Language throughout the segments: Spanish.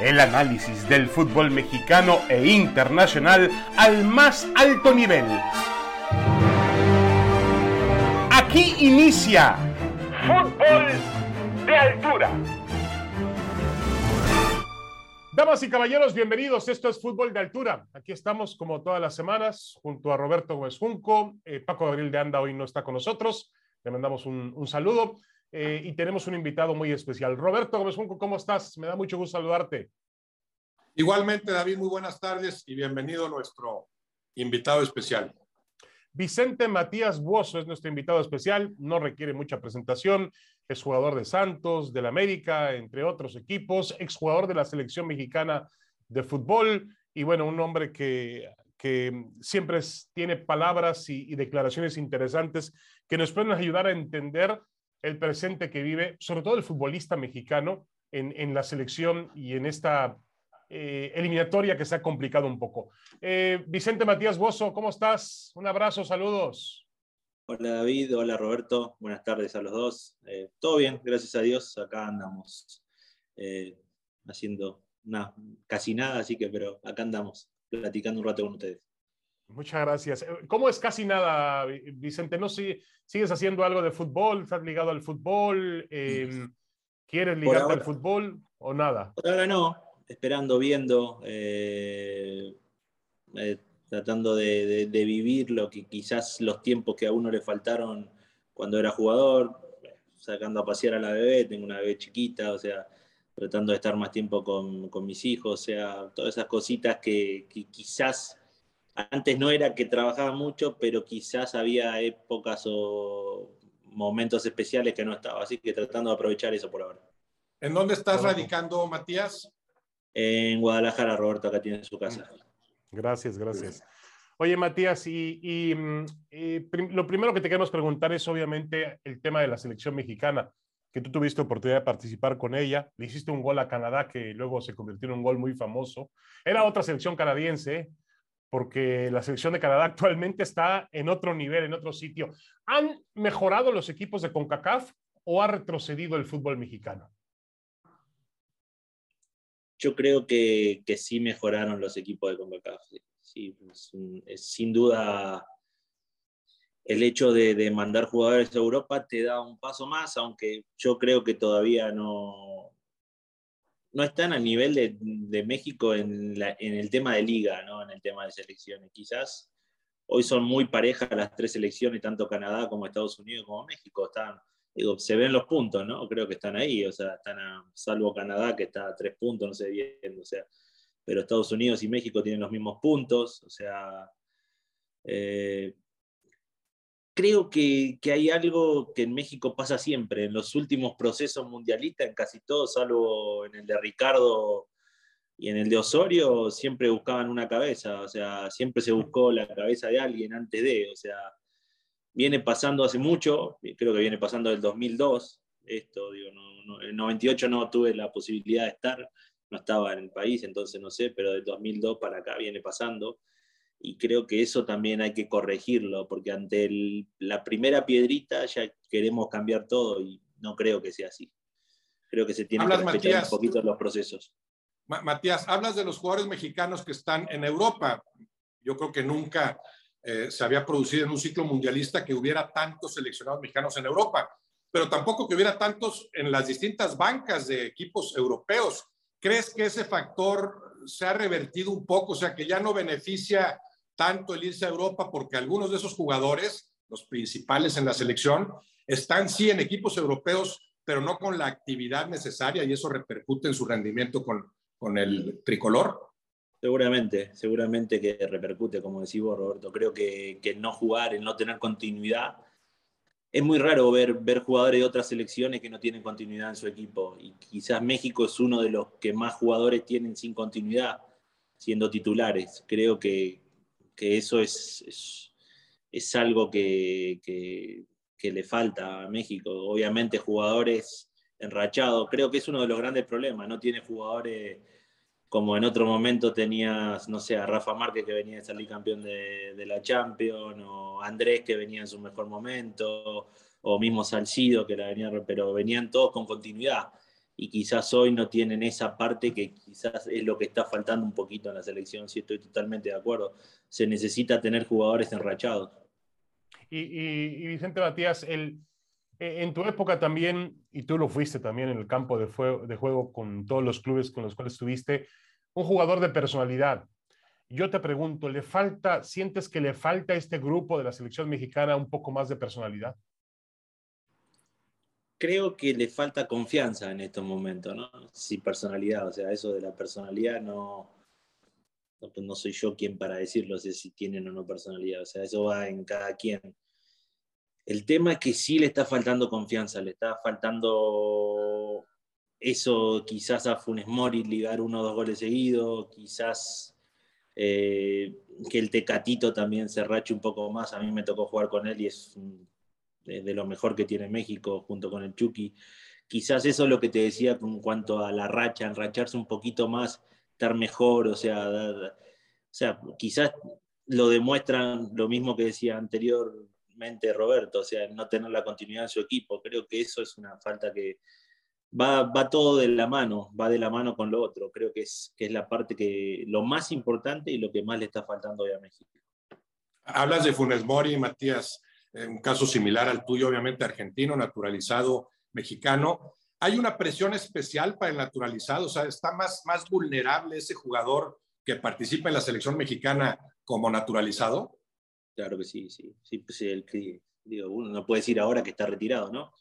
El análisis del fútbol mexicano e internacional al más alto nivel. Aquí inicia Fútbol de Altura. Damas y caballeros, bienvenidos. Esto es Fútbol de Altura. Aquí estamos como todas las semanas junto a Roberto Gómez Junco. Eh, Paco Gabriel de Anda hoy no está con nosotros. Le mandamos un, un saludo. Eh, y tenemos un invitado muy especial. Roberto Gómez Junco, ¿cómo estás? Me da mucho gusto saludarte. Igualmente, David, muy buenas tardes y bienvenido a nuestro invitado especial. Vicente Matías Buoso es nuestro invitado especial, no requiere mucha presentación, es jugador de Santos, del América, entre otros equipos, exjugador de la selección mexicana de fútbol y bueno, un hombre que, que siempre tiene palabras y, y declaraciones interesantes que nos pueden ayudar a entender el presente que vive, sobre todo el futbolista mexicano en, la selección y en esta eh, eliminatoria que se ha complicado un poco. Eh, Vicente Matías Bozo, ¿cómo estás? Un abrazo, saludos. Hola David, hola Roberto, buenas tardes a los dos. Eh, Todo bien, gracias a Dios, acá andamos haciendo nada, casi nada, así que, pero acá andamos platicando un rato con ustedes. Muchas gracias. Eh, ¿Cómo es casi nada, Vicente? ¿No si, sigues haciendo algo de fútbol? ¿Estás ligado al fútbol? Eh, ¿Quieres ligarte ahora, al fútbol o nada? Por ahora no, esperando, viendo, eh, eh, tratando de, de, de, vivir lo que quizás los tiempos que a uno le faltaron cuando era jugador, sacando a pasear a la bebé, tengo una bebé chiquita, o sea, tratando de estar más tiempo con, con mis hijos, o sea, todas esas cositas que, que quizás antes no era que trabajaba mucho, pero quizás había épocas o momentos especiales que no estaba, así que tratando de aprovechar eso por ahora. ¿En dónde estás radicando, Matías? En Guadalajara, Roberto, acá tiene su casa. Gracias, gracias. Oye, Matías, y, y, y prim lo primero que te queremos preguntar es obviamente el tema de la selección mexicana, que tú tuviste oportunidad de participar con ella, le hiciste un gol a Canadá que luego se convirtió en un gol muy famoso. Era otra selección canadiense, ¿eh? Porque la selección de Canadá actualmente está en otro nivel, en otro sitio. ¿Han mejorado los equipos de CONCACAF o ha retrocedido el fútbol mexicano? Yo creo que, sí mejoraron los equipos de CONCACAF. Sí, sin duda el hecho de, mandar jugadores a Europa te da un paso más, aunque yo creo que todavía no, no están al nivel de, México en, el tema de liga, ¿no? en el tema de selecciones. Quizás hoy son muy parejas las tres selecciones, tanto Canadá como Estados Unidos como México. Están, digo, se ven los puntos, ¿no? Creo que están ahí, o sea, están a, salvo Canadá que está a tres puntos, no sé bien, o sea, pero Estados Unidos y México tienen los mismos puntos, o sea, eh, creo que, que, hay algo que en México pasa siempre, en los últimos procesos mundialistas, en casi todos, salvo en el de Ricardo y en el de Osorio, siempre buscaban una cabeza, o sea, siempre se buscó la cabeza de alguien antes de, o sea, viene pasando hace mucho, creo que viene pasando del 2002, esto, digo, en el 98 no tuve la posibilidad de estar, no estaba en el país, entonces no sé, pero del 2002 para acá viene pasando y creo que eso también hay que corregirlo, porque ante el, la primera piedrita ya queremos cambiar todo y no creo que sea así. Creo que se tiene que respetar Matías, un poquito los procesos. Matías, hablas de los jugadores mexicanos que están en Europa. Yo creo que nunca eh, se había producido en un ciclo mundialista que hubiera tantos seleccionados mexicanos en Europa, pero tampoco que hubiera tantos en las distintas bancas de equipos europeos. ¿Crees que ese factor se ha revertido un poco, o sea, que ya no beneficia tanto el irse a Europa porque algunos de esos jugadores, los principales en la selección, están sí en equipos europeos, pero no con la actividad necesaria y eso repercute en su rendimiento con, con el tricolor? Seguramente, seguramente que repercute, como decís vos, Roberto. Creo que, que no jugar, el no tener continuidad, es muy raro ver, ver jugadores de otras selecciones que no tienen continuidad en su equipo. Y quizás México es uno de los que más jugadores tienen sin continuidad, siendo titulares. Creo que, que eso es, es, es algo que, que, le falta a México. Obviamente jugadores enrachados, creo que es uno de los grandes problemas, no tiene jugadores como en otro momento tenías, no sé, a Rafa Márquez que venía de salir campeón de, de la Champions, o Andrés que venía en su mejor momento, o mismo Salcido que la venía, pero venían todos con continuidad. Y quizás hoy no tienen esa parte que quizás es lo que está faltando un poquito en la selección, si estoy totalmente de acuerdo. Se necesita tener jugadores enrachados. Y, Vicente Matías, el, eh, en tu época también, y tú lo fuiste también en el campo de, de juego con todos los clubes con los cuales estuviste, un jugador de personalidad. Yo te pregunto, ¿le falta, sientes que le falta a este grupo de la selección mexicana un poco más de personalidad? Creo que le falta confianza en estos momentos, ¿no? Sí, personalidad, o sea, eso de la personalidad no, no, pues soy yo quien para decirlo, sé si tienen o no personalidad, o sea, eso va en cada quien. El tema es que sí le está faltando confianza, le está faltando eso quizás a Funes Mori ligar uno o dos goles seguidos, quizás eh, que el Tecatito también se rache un poco más, a mí me tocó jugar con él y es un de, lo mejor que tiene México junto con el Chucky. Quizás eso es lo que te decía en cuanto a la racha, enracharse un poquito más, estar mejor, o sea, o sea, quizás lo demuestran lo mismo que decía anteriormente Roberto, o sea, no tener la continuidad en su equipo. Creo que eso es una falta que va, va todo de la mano, va de la mano con lo otro. Creo que es, que es la parte que lo más importante y lo que más le está faltando hoy a México. Hablas de Funes Mori, Matías un caso similar al tuyo, obviamente argentino, naturalizado mexicano. ¿Hay una presión especial para el naturalizado? O sea, ¿está más, más vulnerable ese jugador que participa en la selección mexicana como naturalizado? Claro que sí, sí. sí pues el, digo, uno no puede decir ahora que está retirado, ¿no?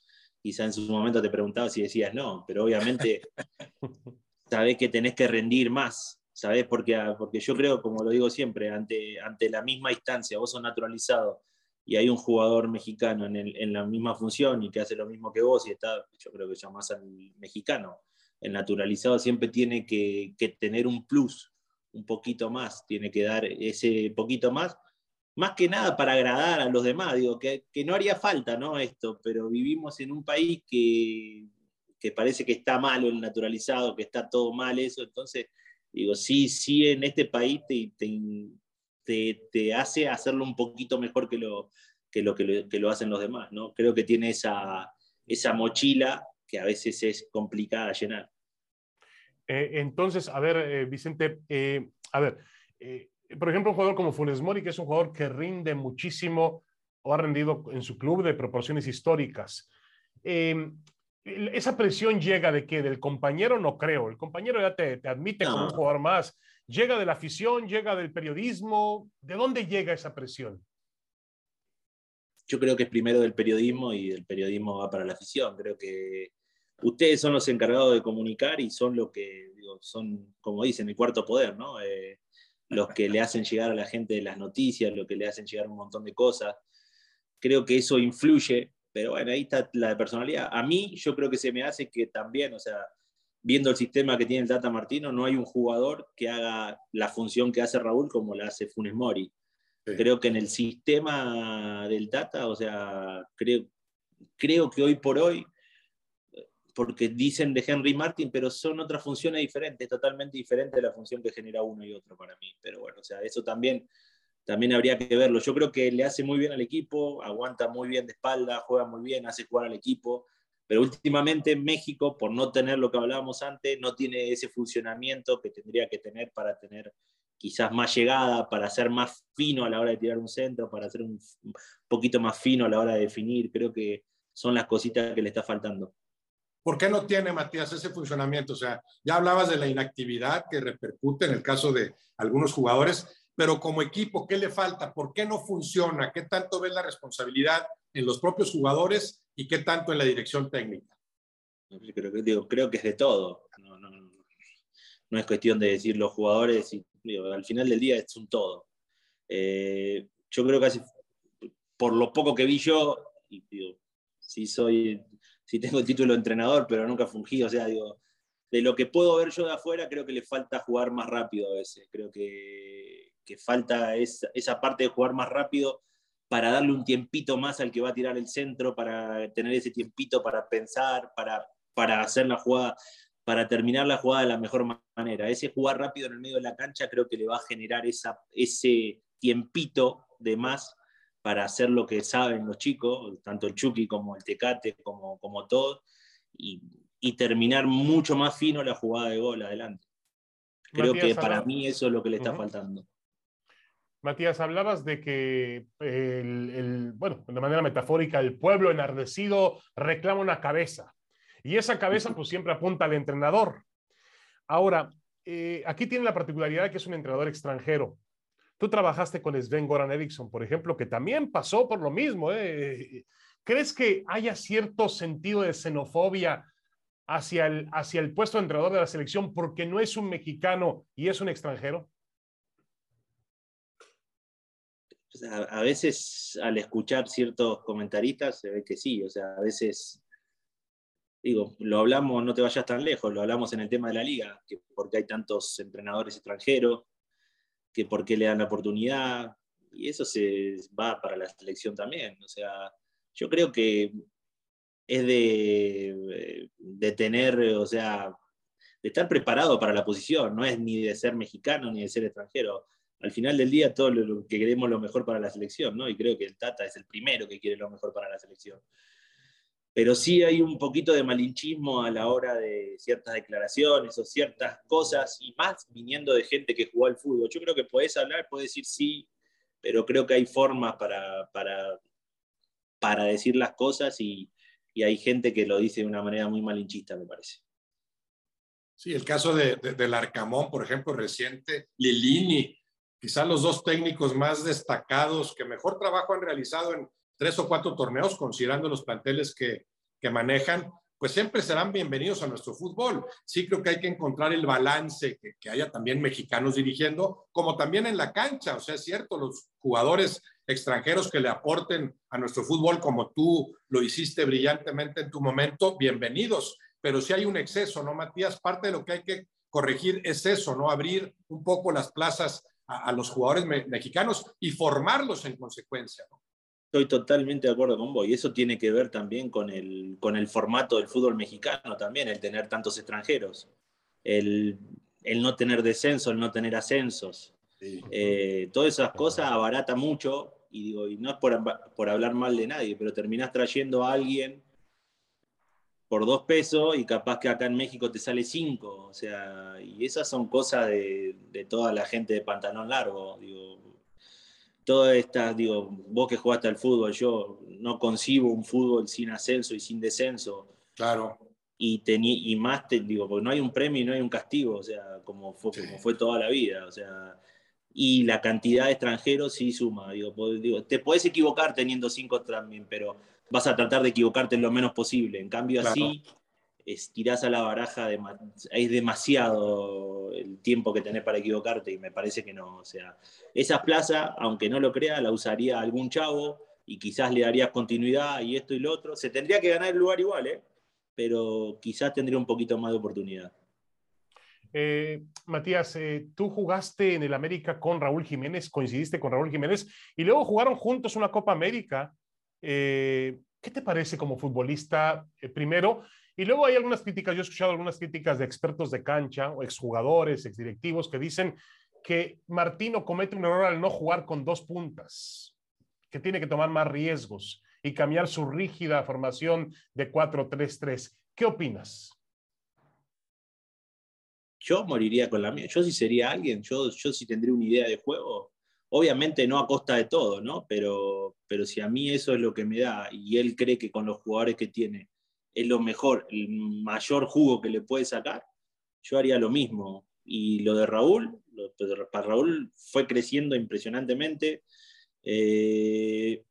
Quizá en su momento te preguntaba si decías no, pero obviamente sabes que tenés que rendir más, ¿sabes? Porque, porque yo creo, como lo digo siempre, ante, ante la misma instancia, vos sos naturalizado y hay un jugador mexicano en, la misma función y que hace lo mismo que vos y está, yo creo que llamás al mexicano, el naturalizado siempre tiene que, tener un plus, un poquito más, tiene que dar ese poquito más, más que nada para agradar a los demás, digo, que, no haría falta, ¿no? Esto, pero vivimos en un país que, que parece que está malo el naturalizado, que está todo mal eso, entonces, digo, sí, sí, en este país te, te te, hace hacerlo un poquito mejor que lo que, lo, que, lo, hacen los demás. ¿no? Creo que tiene esa, esa mochila que a veces es complicada llenar. Eh, entonces, a ver, eh, Vicente, eh, a ver, por ejemplo, un jugador como Funes Mori, que es un jugador que rinde muchísimo o ha rendido en su club de proporciones históricas. esa presión llega de qué? Del compañero, no creo. El compañero ya te, admite como un jugador más. ¿Llega de la afición? ¿Llega del periodismo? ¿De dónde llega esa presión? Yo creo que es primero del periodismo y el periodismo va para la afición. Creo que ustedes son los encargados de comunicar y son los que, son, como dicen, el cuarto poder, ¿no? Eh, los que le hacen llegar a la gente las noticias, los que le hacen llegar un montón de cosas. Creo que eso influye, pero bueno, ahí está la personalidad. A mí yo creo que se me hace que también, o sea, viendo el sistema que tiene el Tata Martino, no hay un jugador que haga la función que hace Raúl como la hace Funes Mori. Creo que en el sistema del Tata, o sea, creo, creo que hoy por hoy, porque dicen de Henry Martin, pero son otras funciones diferentes, totalmente diferentes de la función que genera uno y otro para mí. Pero bueno, o sea, eso también, también habría que verlo. Yo creo que le hace muy bien al equipo, aguanta muy bien de espalda, juega muy bien, hace jugar al equipo pero últimamente México, por no tener lo que hablábamos antes, no tiene ese funcionamiento que tendría que tener para tener quizás más llegada, para ser más fino a la hora de tirar un centro, para ser un poquito más fino a la hora de definir. Creo que son las cositas que le está faltando. ¿Por qué no tiene, Matías, ese funcionamiento? O sea, ya hablabas de la inactividad que repercute en el caso de algunos jugadores, pero como equipo, ¿qué le falta? ¿Por qué no funciona? ¿Qué tanto ves la responsabilidad en los propios jugadores y qué tanto en la dirección técnica? Creo que, es de todo. No, es cuestión de decir los jugadores, al final del día es un todo. Eh, yo creo que por lo poco que vi yo, y si soy, si tengo el título de entrenador, pero nunca fungí, o sea, de lo que puedo ver yo de afuera, creo que le falta jugar más rápido a veces. Creo que, falta esa parte de jugar más rápido para darle un tiempito más al que va a tirar el centro, para tener ese tiempito para pensar, para, para hacer la jugada, para terminar la jugada de la mejor manera. Ese jugar rápido en el medio de la cancha creo que le va a generar esa, ese tiempito de más para hacer lo que saben los chicos, tanto el Chucky como el Tecate, como, como todos, y, y terminar mucho más fino la jugada de gol adelante. Creo que para mí eso es lo que le está faltando. Matías, hablabas de que, el, bueno, de manera metafórica, el pueblo enardecido reclama una cabeza. Y esa cabeza pues siempre apunta al entrenador. Ahora, eh, aquí tiene la particularidad de que es un entrenador extranjero. Tú trabajaste con Sven Goran Eriksson, por ejemplo, que también pasó por lo mismo. ¿eh? ¿Crees que haya cierto sentido de xenofobia hacia el, hacia el puesto de entrenador de la selección porque no es un mexicano y es un extranjero? A, veces al escuchar ciertos comentaristas se ve que sí, o sea, a veces, digo, lo hablamos, no te vayas tan lejos, lo hablamos en el tema de la liga, que porque hay tantos entrenadores extranjeros, que por qué le dan la oportunidad, y eso se va para la selección también, o sea, yo creo que es de, de tener, o sea, de estar preparado para la posición, no es ni de ser mexicano ni de ser extranjero al final del día todos lo que queremos lo mejor para la selección, ¿no? Y creo que el Tata es el primero que quiere lo mejor para la selección. Pero sí hay un poquito de malinchismo a la hora de ciertas declaraciones o ciertas cosas, y más viniendo de gente que jugó al fútbol. Yo creo que puedes hablar, puedes decir sí, pero creo que hay formas para, para, para decir las cosas y, y hay gente que lo dice de una manera muy malinchista, me parece. Sí, el caso de, del Arcamón, por ejemplo, reciente, Lilini, quizás los dos técnicos más destacados que mejor trabajo han realizado en tres o cuatro torneos, considerando los planteles que, que manejan, pues siempre serán bienvenidos a nuestro fútbol. Sí creo que hay que encontrar el balance, que, que, haya también mexicanos dirigiendo, como también en la cancha. O sea, es cierto, los jugadores extranjeros que le aporten a nuestro fútbol, como tú lo hiciste brillantemente en tu momento, bienvenidos. Pero si hay un exceso, ¿no, Matías? Parte de lo que hay que corregir es eso, ¿no? Abrir un poco las plazas a, los jugadores mexicanos y formarlos en consecuencia. Estoy totalmente de acuerdo con vos y eso tiene que ver también con el, con el formato del fútbol mexicano también, el tener tantos extranjeros, el, el no tener descenso, el no tener ascensos. Eh, todas esas cosas abarata mucho y, digo, y no es por, por hablar mal de nadie, pero terminás trayendo a alguien por dos pesos y capaz que acá en México te sale cinco. O sea, y esas son cosas de, toda la gente de pantalón largo. Digo, todas estas, digo, vos que jugaste al fútbol, yo no concibo un fútbol sin ascenso y sin descenso. Claro. Y, y más, te, digo, porque no hay un premio y no hay un castigo, o sea, como fue, como fue toda la vida. O sea, y la cantidad de extranjeros sí suma. Digo, digo, te puedes equivocar teniendo cinco también, pero vas a tratar de equivocarte lo menos posible. En cambio, así estirás a la baraja, de, es demasiado el tiempo que tenés para equivocarte y me parece que no. O sea, esa plaza, aunque no lo crea, la usaría algún chavo y quizás le darías continuidad y esto y lo otro. Se tendría que ganar el lugar igual, ¿eh? pero quizás tendría un poquito más de oportunidad. Eh, Matías, eh, tú jugaste en el América con Raúl Jiménez, coincidiste con Raúl Jiménez y luego jugaron juntos una Copa América eh, ¿Qué te parece como futbolista eh, primero? Y luego hay algunas críticas, yo he escuchado algunas críticas de expertos de cancha o exjugadores, exdirectivos que dicen que Martino comete un error al no jugar con dos puntas, que tiene que tomar más riesgos y cambiar su rígida formación de 4-3-3. ¿Qué opinas? Yo moriría con la mía. Yo si sería alguien, yo, yo si tendría una idea de juego, Obviamente no a costa de todo, ¿no? Pero, pero si a mí eso es lo que me da y él cree que con los jugadores que tiene es lo mejor, el mayor jugo que le puede sacar, yo haría lo mismo. Y lo de Raúl, para Raúl fue creciendo impresionantemente. Eh,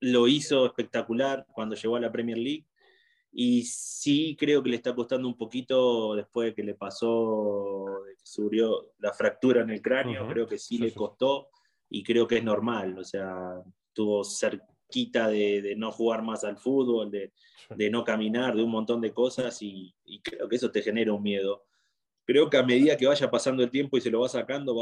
lo hizo espectacular cuando llegó a la Premier League. Y sí creo que le está costando un poquito después de que le pasó, de que subió la fractura en el cráneo, creo que sí, le costó y creo que es normal, o sea, tuvo cerquita de, no jugar más al fútbol, de, no caminar, de un montón de cosas y, creo que eso te genera un miedo. Creo que a medida que vaya pasando el tiempo y se lo va sacando,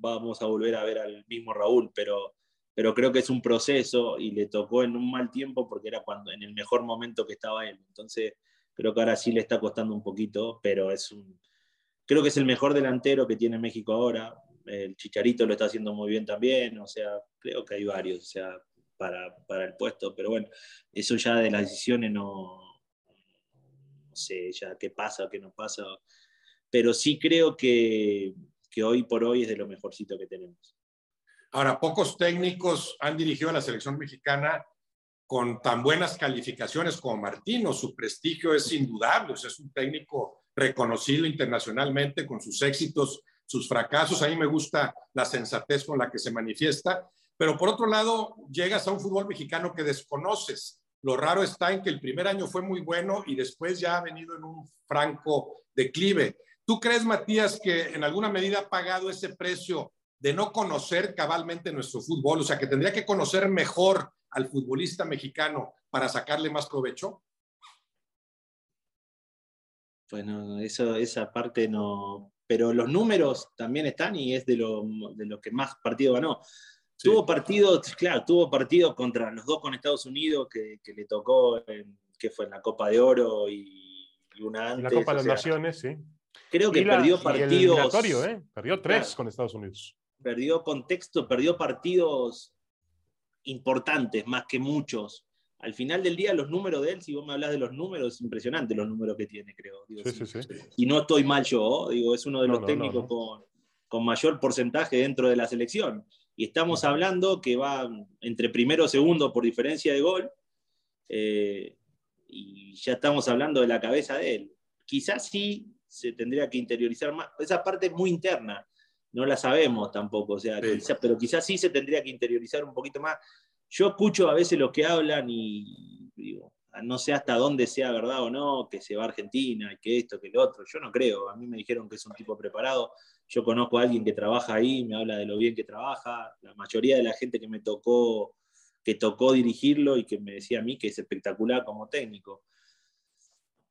vamos a volver a ver al mismo Raúl, pero pero creo que es un proceso y le tocó en un mal tiempo porque era cuando en el mejor momento que estaba él. Entonces, creo que ahora sí le está costando un poquito, pero es un creo que es el mejor delantero que tiene México ahora. El Chicharito lo está haciendo muy bien también, o sea, creo que hay varios, o sea, para, para el puesto, pero bueno, eso ya de las decisiones no no sé ya qué pasa qué no pasa, pero sí creo que, que hoy por hoy es de lo mejorcito que tenemos. Ahora, pocos técnicos han dirigido a la selección mexicana con tan buenas calificaciones como Martino. Su prestigio es indudable, es un técnico reconocido internacionalmente con sus éxitos, sus fracasos. A mí me gusta la sensatez con la que se manifiesta, pero por otro lado, llegas a un fútbol mexicano que desconoces. Lo raro está en que el primer año fue muy bueno y después ya ha venido en un franco declive. ¿Tú crees, Matías, que en alguna medida ha pagado ese precio de no conocer cabalmente nuestro fútbol? O sea, que tendría que conocer mejor al futbolista mexicano para sacarle más provecho. Bueno, eso, esa parte no. Pero los números también están y es de lo, de que más partido ganó. Tuvo partidos, claro, tuvo partidos contra los dos con Estados Unidos que, le tocó, en, que fue en la Copa de Oro y, una antes. la Copa de las Naciones, sí. Creo que perdió partidos. ¿eh? Perdió tres con Estados Unidos perdió contexto, perdió partidos importantes, más que muchos. Al final del día, los números de él, si vos me hablas de los números, es impresionante los números que tiene, creo. Y no estoy mal yo, digo, es uno de los técnicos Con, mayor porcentaje dentro de la selección. Y estamos hablando que va entre primero y segundo por diferencia de gol. Eh, y ya estamos hablando de la cabeza de él. Quizás sí se tendría que interiorizar más. Esa parte es muy interna no la sabemos tampoco, o sea, pero quizás sí se tendría que interiorizar un poquito más. Yo escucho a veces los que hablan y digo, no sé hasta dónde sea verdad o no, que se va a Argentina, y que esto, que lo otro. Yo no creo. A mí me dijeron que es un tipo preparado. Yo conozco a alguien que trabaja ahí, me habla de lo bien que trabaja. La mayoría de la gente que me tocó, que tocó dirigirlo y que me decía a mí que es espectacular como técnico.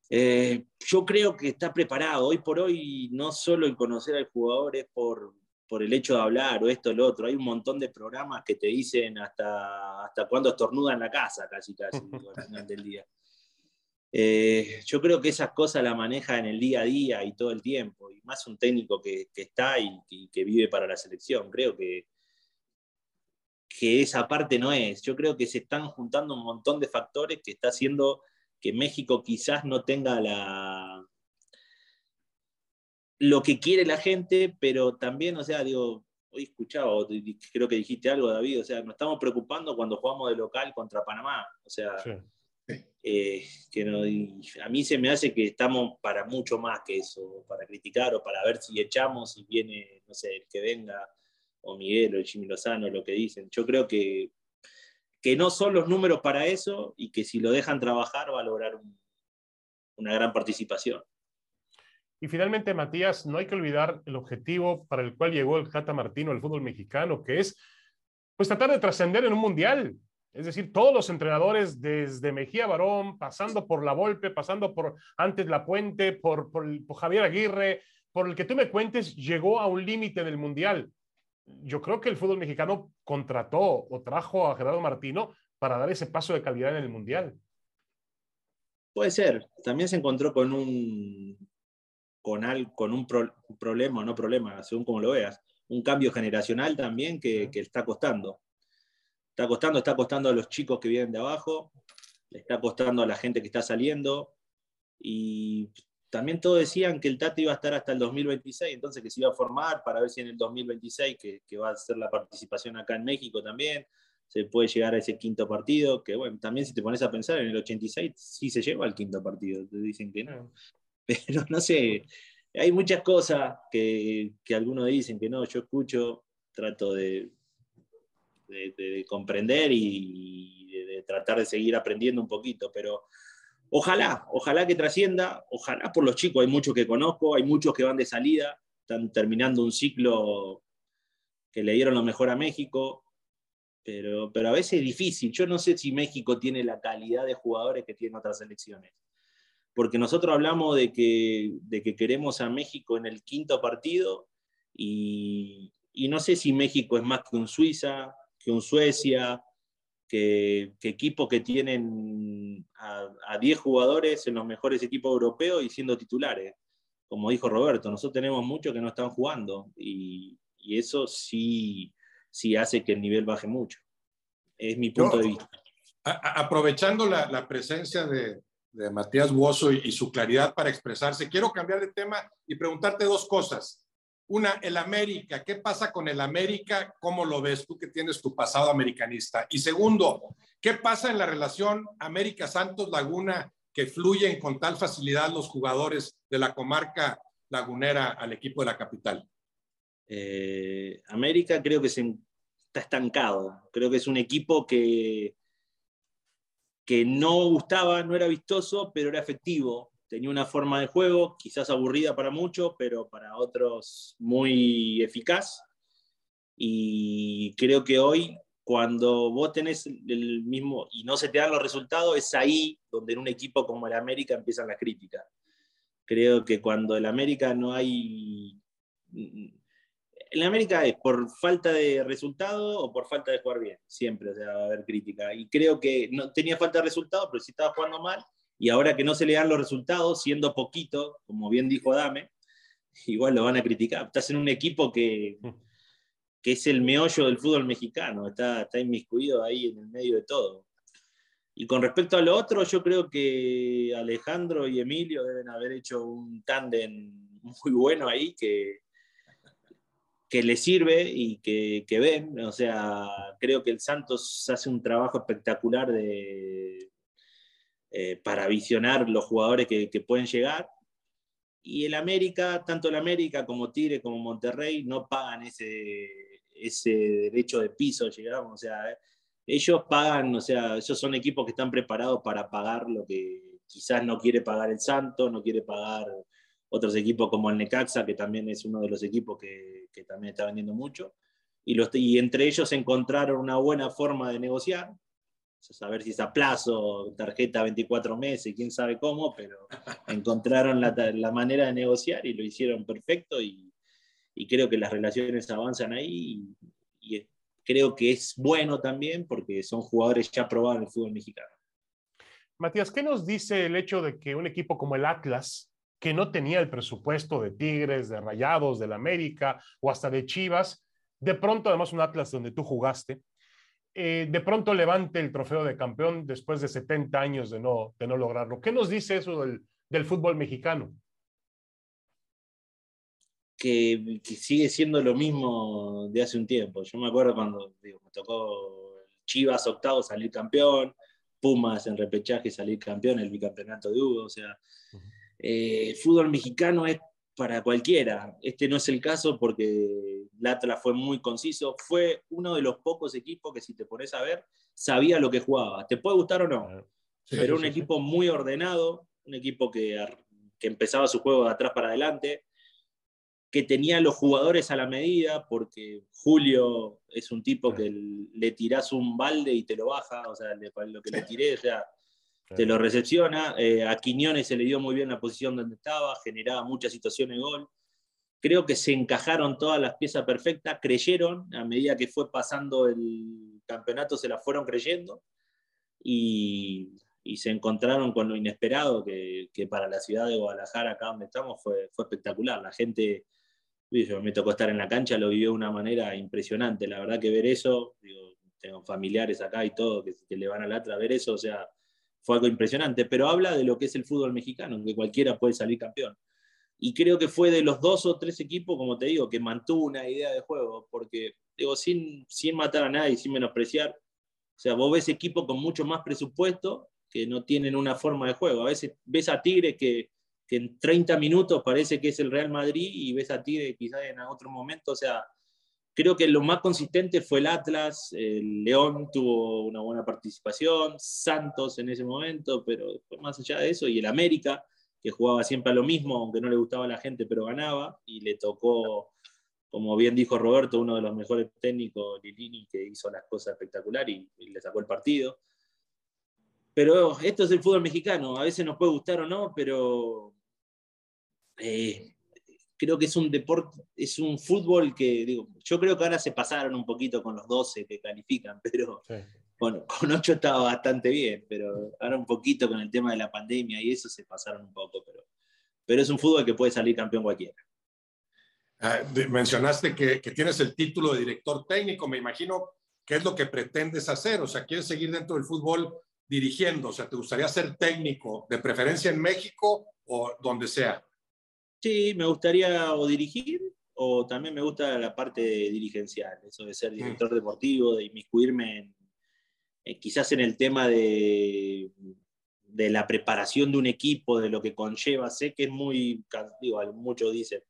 Eh, yo creo que está preparado. Hoy por hoy, no solo el conocer al jugador es por, por el hecho de hablar o esto o lo otro. Hay un montón de programas que te dicen hasta, hasta cuándo estornuda en la casa, casi, casi, al final del día. Eh, yo creo que esas cosas las maneja en el día a día y todo el tiempo, y más un técnico que, está y, que vive para la selección. Creo que, que esa parte no es. Yo creo que se están juntando un montón de factores que está haciendo que México quizás no tenga la lo que quiere la gente, pero también, o sea, digo, hoy escuchaba, creo que dijiste algo, David, o sea, nos estamos preocupando cuando jugamos de local contra Panamá, o sea, eh, que no, a mí se me hace que estamos para mucho más que eso, para criticar o para ver si echamos, si viene, no sé, el que venga, o Miguel o Jimmy Lozano, lo que dicen. Yo creo que que no son los números para eso y que si lo dejan trabajar va a lograr una gran participación. Y finalmente, Matías, no hay que olvidar el objetivo para el cual llegó el Jata Martino al fútbol mexicano, que es pues tratar de trascender en un mundial. Es decir, todos los entrenadores, desde Mejía Barón, pasando por La Volpe, pasando por antes La Puente, por, por Javier Aguirre, por el que tú me cuentes, llegó a un límite del mundial yo creo que el fútbol mexicano contrató o trajo a Gerardo Martino para dar ese paso de calidad en el Mundial. Puede ser. También se encontró con un, con, con un, problema, no problema, según como lo veas, un cambio generacional también que, que, está costando. Está costando, está costando a los chicos que vienen de abajo, le está costando a la gente que está saliendo y también todos decían que el Tati iba a estar hasta el 2026, entonces que se iba a formar para ver si en el 2026, que, que, va a ser la participación acá en México también, se puede llegar a ese quinto partido, que bueno, también si te pones a pensar, en el 86 sí se lleva al quinto partido, te dicen que no. Pero no sé, hay muchas cosas que, que algunos dicen que no, yo escucho, trato de, de, comprender y de tratar de seguir aprendiendo un poquito, pero Ojalá, ojalá que trascienda, ojalá por los chicos, hay muchos que conozco, hay muchos que van de salida, están terminando un ciclo que le dieron lo mejor a México, pero, pero a veces es difícil. Yo no sé si México tiene la calidad de jugadores que tienen otras selecciones, porque nosotros hablamos de que, de que queremos a México en el quinto partido y, y no sé si México es más que un Suiza, que un Suecia, que, equipos que tienen a 10 jugadores en los mejores equipos europeos y siendo titulares. Como dijo Roberto, nosotros tenemos muchos que no están jugando y, eso sí, sí hace que el nivel baje mucho. Es mi punto de vista. aprovechando la, presencia de, de Matías Buoso y, su claridad para expresarse. Quiero cambiar de tema y preguntarte dos cosas. Una, el América. ¿Qué pasa con el América? ¿Cómo lo ves tú que tienes tu pasado americanista? Y segundo, ¿qué pasa en la relación América-Santos Laguna que fluyen con tal facilidad los jugadores de la comarca lagunera al equipo de la capital? Eh, América creo que se está estancado. Creo que es un equipo que que no gustaba, no era vistoso, pero era efectivo. Tenía una forma de juego, quizás aburrida para muchos, pero para otros muy eficaz. Y creo que hoy, cuando vos tenés el mismo y no se te dan los resultados, es ahí donde en un equipo como el América empiezan las críticas. Creo que cuando el América no hay en América es por falta de resultado o por falta de jugar bien, siempre, o va a haber crítica. Y creo que no tenía falta de resultado, pero sí estaba jugando mal. Y ahora que no se le dan los resultados, siendo poquito, como bien dijo Adame, igual lo van a criticar. Estás en un equipo que, que es el meollo del fútbol mexicano, está, está inmiscuido ahí en el medio de todo. Y con respecto a lo otro, yo creo que Alejandro y Emilio deben haber hecho un tándem muy bueno ahí, que, que le sirve y que, que, ven. O sea, creo que el Santos hace un trabajo espectacular de, eh, para visionar los jugadores que, que, pueden llegar. Y el América, tanto el América como Tigre como Monterrey, no pagan ese, ese derecho de piso, llegamos. O sea, ellos pagan, o sea, ellos son equipos que están preparados para pagar lo que quizás no quiere pagar el Santos, no quiere pagar otros equipos como el Necaxa, que también es uno de los equipos que, que también está vendiendo mucho, y, los, y entre ellos encontraron una buena forma de negociar, saber si es a plazo, tarjeta 24 meses, quién sabe cómo, pero encontraron la, la manera de negociar y lo hicieron perfecto y, y creo que las relaciones avanzan ahí y, y, creo que es bueno también porque son jugadores ya probados en el fútbol mexicano. Matías, ¿qué nos dice el hecho de que un equipo como el Atlas que no tenía el presupuesto de Tigres, de Rayados, del América o hasta de Chivas, de pronto además un Atlas donde tú jugaste, eh, de pronto levante el trofeo de campeón después de 70 años de no, de no lograrlo. ¿Qué nos dice eso del, del fútbol mexicano? Que, que, sigue siendo lo mismo de hace un tiempo. Yo me acuerdo cuando digo, me tocó Chivas octavo salir campeón, Pumas en repechaje salir campeón, el bicampeonato de Hugo, o sea, uh -huh eh, fútbol mexicano es para cualquiera. Este no es el caso porque el Atlas fue muy conciso. Fue uno de los pocos equipos que si te pones a ver, sabía lo que jugaba. ¿Te puede gustar o no? Sí, Pero un sí, equipo sí. muy ordenado, un equipo que, que empezaba su juego de atrás para adelante, que tenía los jugadores a la medida, porque Julio es un tipo que le tirás un balde y te lo baja, o sea, lo que le tiré, o sea, te lo recepciona. Eh, a Quiñones se le dio muy bien la posición donde estaba, generaba muchas situaciones de gol. Creo que se encajaron todas las piezas perfectas, creyeron, a medida que fue pasando el campeonato se la fueron creyendo y, y se encontraron con lo inesperado que, que, para la ciudad de Guadalajara, acá donde estamos, fue, fue espectacular. La gente, yo me tocó estar en la cancha, lo vivió de una manera impresionante. La verdad que ver eso, digo, tengo familiares acá y todo que, que le van al Atlas a ver eso, o sea, fue algo impresionante, pero habla de lo que es el fútbol mexicano, que cualquiera puede salir campeón. Y creo que fue de los dos o tres equipos, como te digo, que mantuvo una idea de juego, porque, digo, sin, sin matar a nadie, sin menospreciar, o sea, vos ves equipos con mucho más presupuesto que no tienen una forma de juego. A veces ves a Tigre que, en 30 minutos parece que es el Real Madrid y ves a Tigre quizás en otro momento, o sea, Creo que lo más consistente fue el Atlas, el León tuvo una buena participación, Santos en ese momento, pero más allá de eso, y el América, que jugaba siempre a lo mismo, aunque no le gustaba a la gente, pero ganaba, y le tocó, como bien dijo Roberto, uno de los mejores técnicos, Lilini, que hizo las cosas espectacular y, y le sacó el partido. Pero esto es el fútbol mexicano, a veces nos puede gustar o no, pero eh, creo que es un deporte, es un fútbol que, digo, yo creo que ahora se pasaron un poquito con los 12 que califican, pero sí. bueno, con 8 estaba bastante bien, pero ahora un poquito con el tema de la pandemia y eso se pasaron un poco, pero, pero es un fútbol que puede salir campeón cualquiera. Ah, mencionaste que, que tienes el título de director técnico, me imagino ¿qué es lo que pretendes hacer? O sea, ¿quieres seguir dentro del fútbol dirigiendo? O sea, ¿te gustaría ser técnico, de preferencia en México o donde sea? Sí, me gustaría o dirigir o también me gusta la parte dirigencial, eso de ser director deportivo, de inmiscuirme quizás en el tema de, de la preparación de un equipo, de lo que conlleva. Sé que es muy, digo, muchos dicen,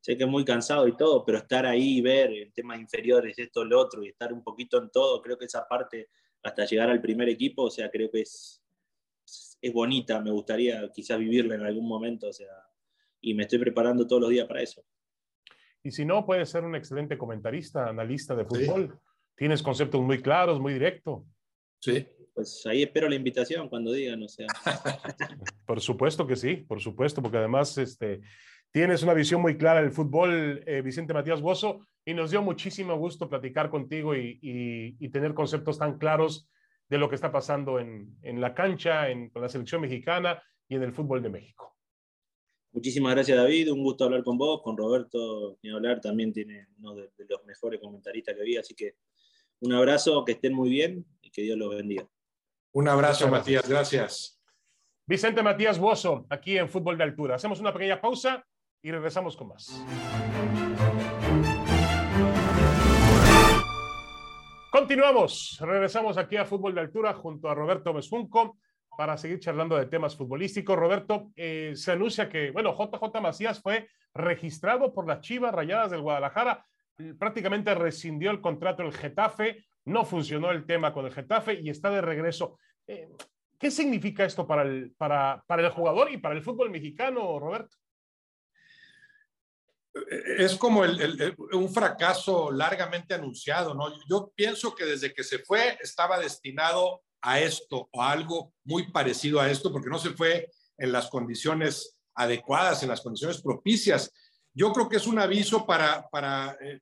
sé que es muy cansado y todo, pero estar ahí y ver el tema inferiores, esto, lo otro, y estar un poquito en todo, creo que esa parte, hasta llegar al primer equipo, o sea, creo que es, es bonita, me gustaría quizás vivirla en algún momento, o sea, y me estoy preparando todos los días para eso. Y si no, puedes ser un excelente comentarista, analista de fútbol. Tienes conceptos muy claros, muy directo. Sí. Pues ahí espero la invitación cuando digan, o sea. por supuesto que sí, por supuesto, porque además este, tienes una visión muy clara del fútbol, eh, Vicente Matías Bozo, y nos dio muchísimo gusto platicar contigo y, y, tener conceptos tan claros de lo que está pasando en, en la cancha, en, la selección mexicana y en el fútbol de México. Muchísimas gracias, David. Un gusto hablar con vos, con Roberto, ni hablar, también tiene uno de, los mejores comentaristas que vi, así que un abrazo, que estén muy bien y que Dios los bendiga. Un abrazo, Matías, gracias. Vicente Matías Bozo, aquí en Fútbol de Altura. Hacemos una pequeña pausa y regresamos con más. Continuamos, regresamos aquí a Fútbol de Altura junto a Roberto Mesunco para seguir charlando de temas futbolísticos. Roberto, eh, se anuncia que, bueno, JJ Macías fue registrado por las Chivas Rayadas del Guadalajara, prácticamente rescindió el contrato el Getafe, no funcionó el tema con el Getafe y está de regreso. Eh, ¿Qué significa esto para el jugador y para el fútbol mexicano, Roberto? es como un fracaso largamente anunciado, ¿no? Yo pienso que desde que se fue estaba destinado a esto o algo muy parecido a esto, porque no se fue en las condiciones adecuadas, en las condiciones propicias. Yo creo que es un aviso para, para eh,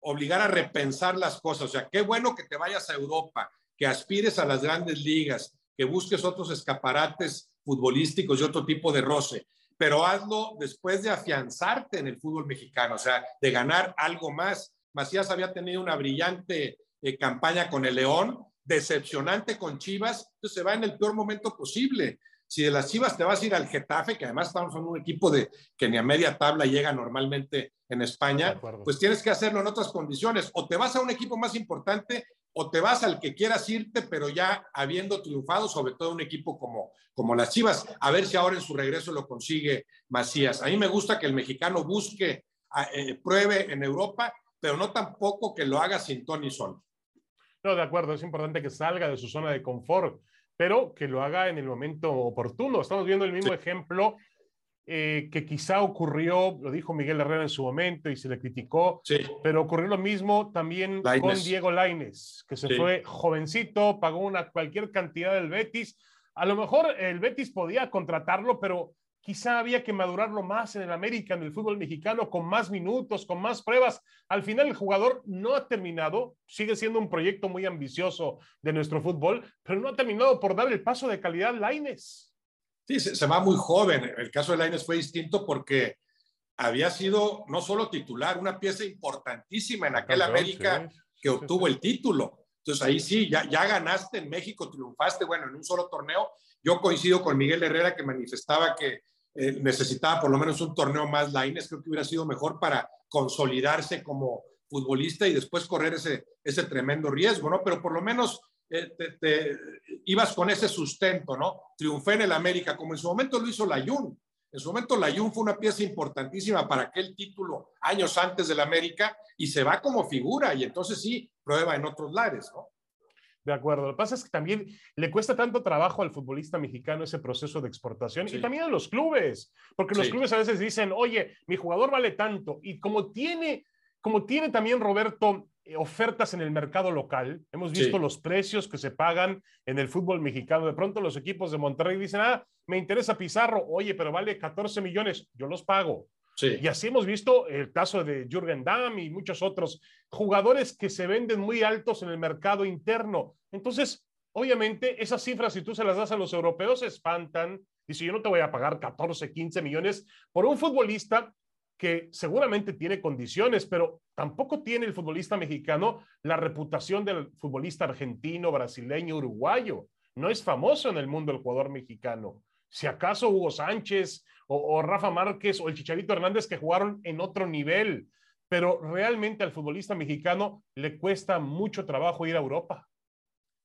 obligar a repensar las cosas. O sea, qué bueno que te vayas a Europa, que aspires a las grandes ligas, que busques otros escaparates futbolísticos y otro tipo de roce, pero hazlo después de afianzarte en el fútbol mexicano, o sea, de ganar algo más. Macías había tenido una brillante eh, campaña con el León, decepcionante con Chivas, entonces se va en el peor momento posible. Si de las Chivas te vas a ir al Getafe, que además estamos en un equipo de que ni a media tabla llega normalmente en España, pues tienes que hacerlo en otras condiciones. O te vas a un equipo más importante o te vas al que quieras irte, pero ya habiendo triunfado, sobre todo un equipo como, como las Chivas, a ver si ahora en su regreso lo consigue Macías. A mí me gusta que el mexicano busque, eh, pruebe en Europa, pero no tampoco que lo haga sin Tony Son. No, de acuerdo, es importante que salga de su zona de confort, pero que lo haga en el momento oportuno. Estamos viendo el mismo ejemplo eh, que quizá ocurrió, lo dijo Miguel Herrera en su momento y se le criticó, pero ocurrió lo mismo también con Diego Laines, que se fue jovencito, pagó una cualquier cantidad del Betis. A lo mejor el Betis podía contratarlo, pero quizá había que madurarlo más en el América, en el fútbol mexicano, con más minutos, con más pruebas. Al final el jugador no ha terminado, sigue siendo un proyecto muy ambicioso de nuestro fútbol, pero no ha terminado por dar el paso de calidad Laines. Sí, se, va muy joven. El caso de Laines fue distinto porque había sido no solo titular, una pieza importantísima en aquel América que obtuvo el título. Entonces ahí sí, ya, ya ganaste en México, triunfaste, bueno, en un solo torneo. Yo coincido con Miguel Herrera que manifestaba que eh, necesitaba por lo menos un torneo más Laines, creo que hubiera sido mejor para consolidarse como futbolista y después correr ese, ese tremendo riesgo, ¿no? Pero por lo menos eh, te, ibas con ese sustento, ¿no? Triunfé en el América, como en su momento lo hizo Layún. En su momento Layún fue una pieza importantísima para aquel título años antes del América y se va como figura y entonces sí, prueba en otros lares, ¿no? De acuerdo. Lo que pasa es que también le cuesta tanto trabajo al futbolista mexicano ese proceso de exportación y también a los clubes, porque los clubes a veces dicen, oye, mi jugador vale tanto y como tiene, como tiene también Roberto eh, ofertas en el mercado local, hemos visto los precios que se pagan en el fútbol mexicano. De pronto los equipos de Monterrey dicen, ah, me interesa Pizarro, oye, pero vale 14 millones, yo los pago. Y así hemos visto el caso de Jürgen Damm y muchos otros jugadores que se venden muy altos en el mercado interno. Entonces, obviamente, esas cifras, si tú se las das a los europeos, se espantan. Dice, yo no te voy a pagar 14, 15 millones por un futbolista que seguramente tiene condiciones, pero tampoco tiene el futbolista mexicano la reputación del futbolista argentino, brasileño, uruguayo. no es famoso en el mundo el jugador mexicano. Si acaso Hugo Sánchez o, Rafa Márquez o el Chicharito Hernández que jugaron en otro nivel, pero realmente al futbolista mexicano le cuesta mucho trabajo ir a Europa.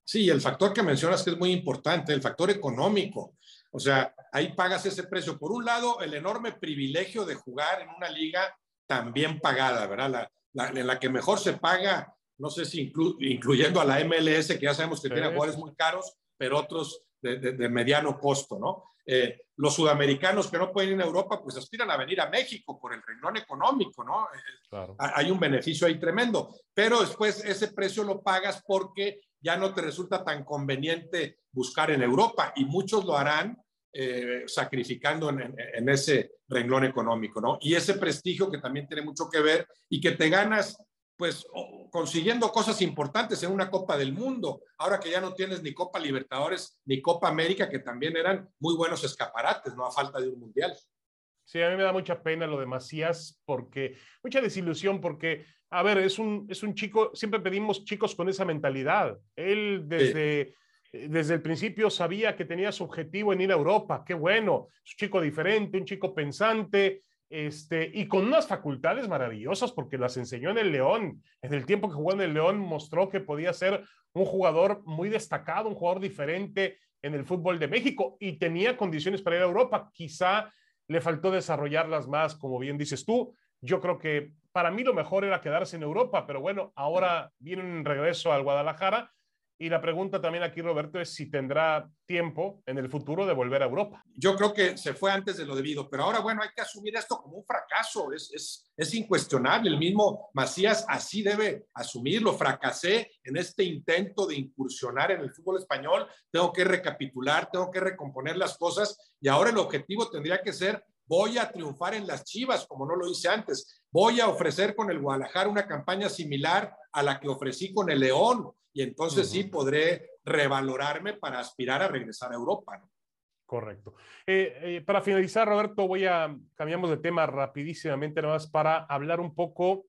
Sí, el factor que mencionas que es muy importante, el factor económico. O sea, ahí pagas ese precio. Por un lado, el enorme privilegio de jugar en una liga también pagada, ¿verdad? en la que mejor se paga, no sé si incluyendo a la MLS, que ya sabemos que tiene jugadores muy caros, pero otros de, mediano costo, ¿no? Eh, los sudamericanos que no pueden ir a Europa, pues aspiran a venir a México por el renglón económico, ¿no? Eh, hay un beneficio ahí tremendo, pero después ese precio lo pagas porque ya no te resulta tan conveniente buscar en Europa y muchos lo harán eh, sacrificando en, en, ese renglón económico, ¿no? Y ese prestigio que también tiene mucho que ver y que te ganas pues consiguiendo cosas importantes en una Copa del Mundo, ahora que ya no tienes ni Copa Libertadores ni Copa América, que también eran muy buenos escaparates, no a falta de un mundial. Sí, a mí me da mucha pena lo de Macías, porque, mucha desilusión, porque, a ver, es un, es un chico, siempre pedimos chicos con esa mentalidad. Él desde, desde el principio sabía que tenía su objetivo en ir a Europa, qué bueno, es un chico diferente, un chico pensante, este, y con unas facultades maravillosas porque las enseñó en el León. En el tiempo que jugó en el León mostró que podía ser un jugador muy destacado, un jugador diferente en el fútbol de México y tenía condiciones para ir a Europa. Quizá le faltó desarrollarlas más, como bien dices tú. Yo creo que para mí lo mejor era quedarse en Europa, pero bueno, ahora viene un regreso al Guadalajara y la pregunta también aquí, Roberto, es si tendrá tiempo en el futuro de volver a Europa. Yo creo que se fue antes de lo debido, pero ahora, bueno, hay que asumir esto como un fracaso. Es, es, es incuestionable. El mismo Macías así debe asumirlo. Fracasé en este intento de incursionar en el fútbol español. Tengo que recapitular, tengo que recomponer las cosas y ahora el objetivo tendría que ser voy a triunfar en las Chivas, como no lo hice antes. Voy a ofrecer con el Guadalajara una campaña similar a la que ofrecí con el León y entonces sí podré revalorarme para aspirar a regresar a Europa. Correcto. Eh, eh, para finalizar, Roberto, voy a cambiamos de tema rapidísimamente, nada más para hablar un poco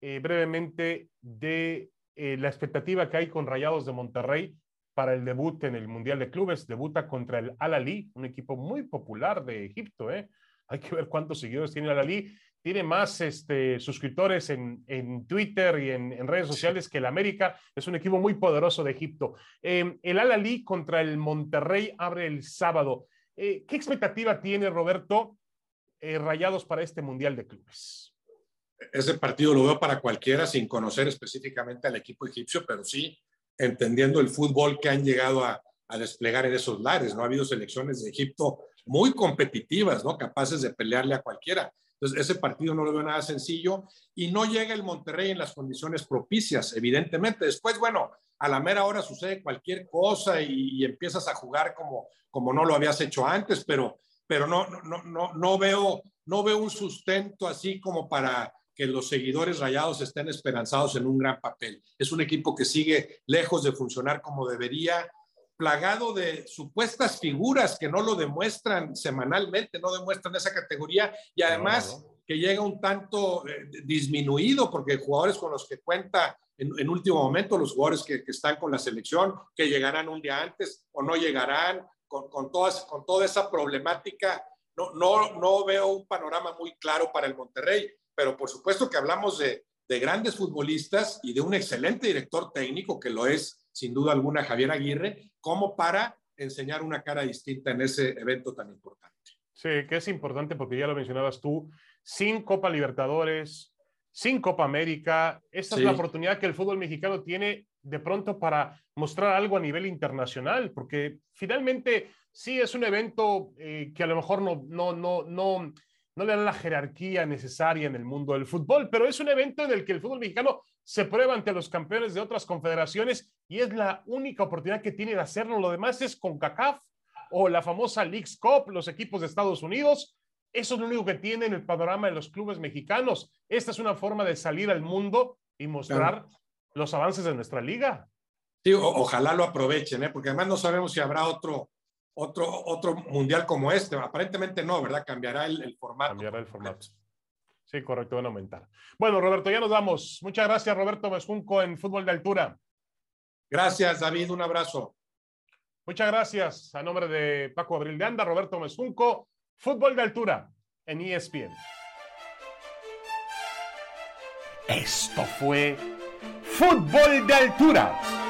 eh, brevemente de la expectativa que hay con Rayados de Monterrey para el debut en el Mundial de Clubes. Debuta contra el Al-Ali, un equipo muy popular de Egipto. Hay que ver cuántos seguidores tiene el Al-Ali tiene más este, suscriptores en, en Twitter y en, en, redes sociales que el América. Es un equipo muy poderoso de Egipto. Eh, el Al-Ali contra el Monterrey abre el sábado. Eh, ¿Qué expectativa tiene Roberto eh, Rayados para este Mundial de Clubes? Ese partido lo veo para cualquiera sin conocer específicamente al equipo egipcio, pero sí entendiendo el fútbol que han llegado a, a desplegar en esos lares. No ha habido selecciones de Egipto muy competitivas, ¿no? Capaces de pelearle a cualquiera. Entonces, ese partido no lo veo nada sencillo y no llega el Monterrey en las condiciones propicias, evidentemente. Después, bueno, a la mera hora sucede cualquier cosa y, empiezas a jugar como, como no lo habías hecho antes, pero, pero no, no, no, no, veo, no veo un sustento así como para que los seguidores rayados estén esperanzados en un gran papel. Es un equipo que sigue lejos de funcionar como debería plagado de supuestas figuras que no lo demuestran semanalmente, no demuestran esa categoría y además que llega un tanto eh, disminuido porque jugadores con los que cuenta en, último momento, los jugadores que, están con la selección, que llegarán un día antes o no llegarán, con, con, todas, con toda esa problemática, no, no, no veo un panorama muy claro para el Monterrey, pero por supuesto que hablamos de, de grandes futbolistas y de un excelente director técnico que lo es sin duda alguna Javier Aguirre, como para enseñar una cara distinta en ese evento tan importante. Sí, que es importante porque ya lo mencionabas tú, sin Copa Libertadores, sin Copa América, esta es la oportunidad que el fútbol mexicano tiene de pronto para mostrar algo a nivel internacional, porque finalmente sí es un evento eh, que a lo mejor no, no, no, no, no le dan la jerarquía necesaria en el mundo del fútbol, pero es un evento en el que el fútbol mexicano se prueba ante los campeones de otras confederaciones y es la única oportunidad que tiene de hacerlo. Lo demás es con CACAF o la famosa Leagues Cup, los equipos de Estados Unidos. Eso es lo único que tiene en el panorama de los clubes mexicanos. Esta es una forma de salir al mundo y mostrar los avances de nuestra liga. Sí, ojalá lo aprovechen, ¿eh? porque además no sabemos si habrá otro, otro, otro mundial como este. Aparentemente no, ¿verdad? Cambiará el, el formato. Cambiará el formato. Sí, correcto, van a aumentar. Bueno, Roberto, ya nos vamos. Muchas gracias, Roberto Mesjunco en Fútbol de Altura. Gracias, David. Un abrazo. Muchas gracias a nombre de Paco Abril de Anda, Roberto Mezunco, Fútbol de Altura en ESPN. Esto fue Fútbol de Altura.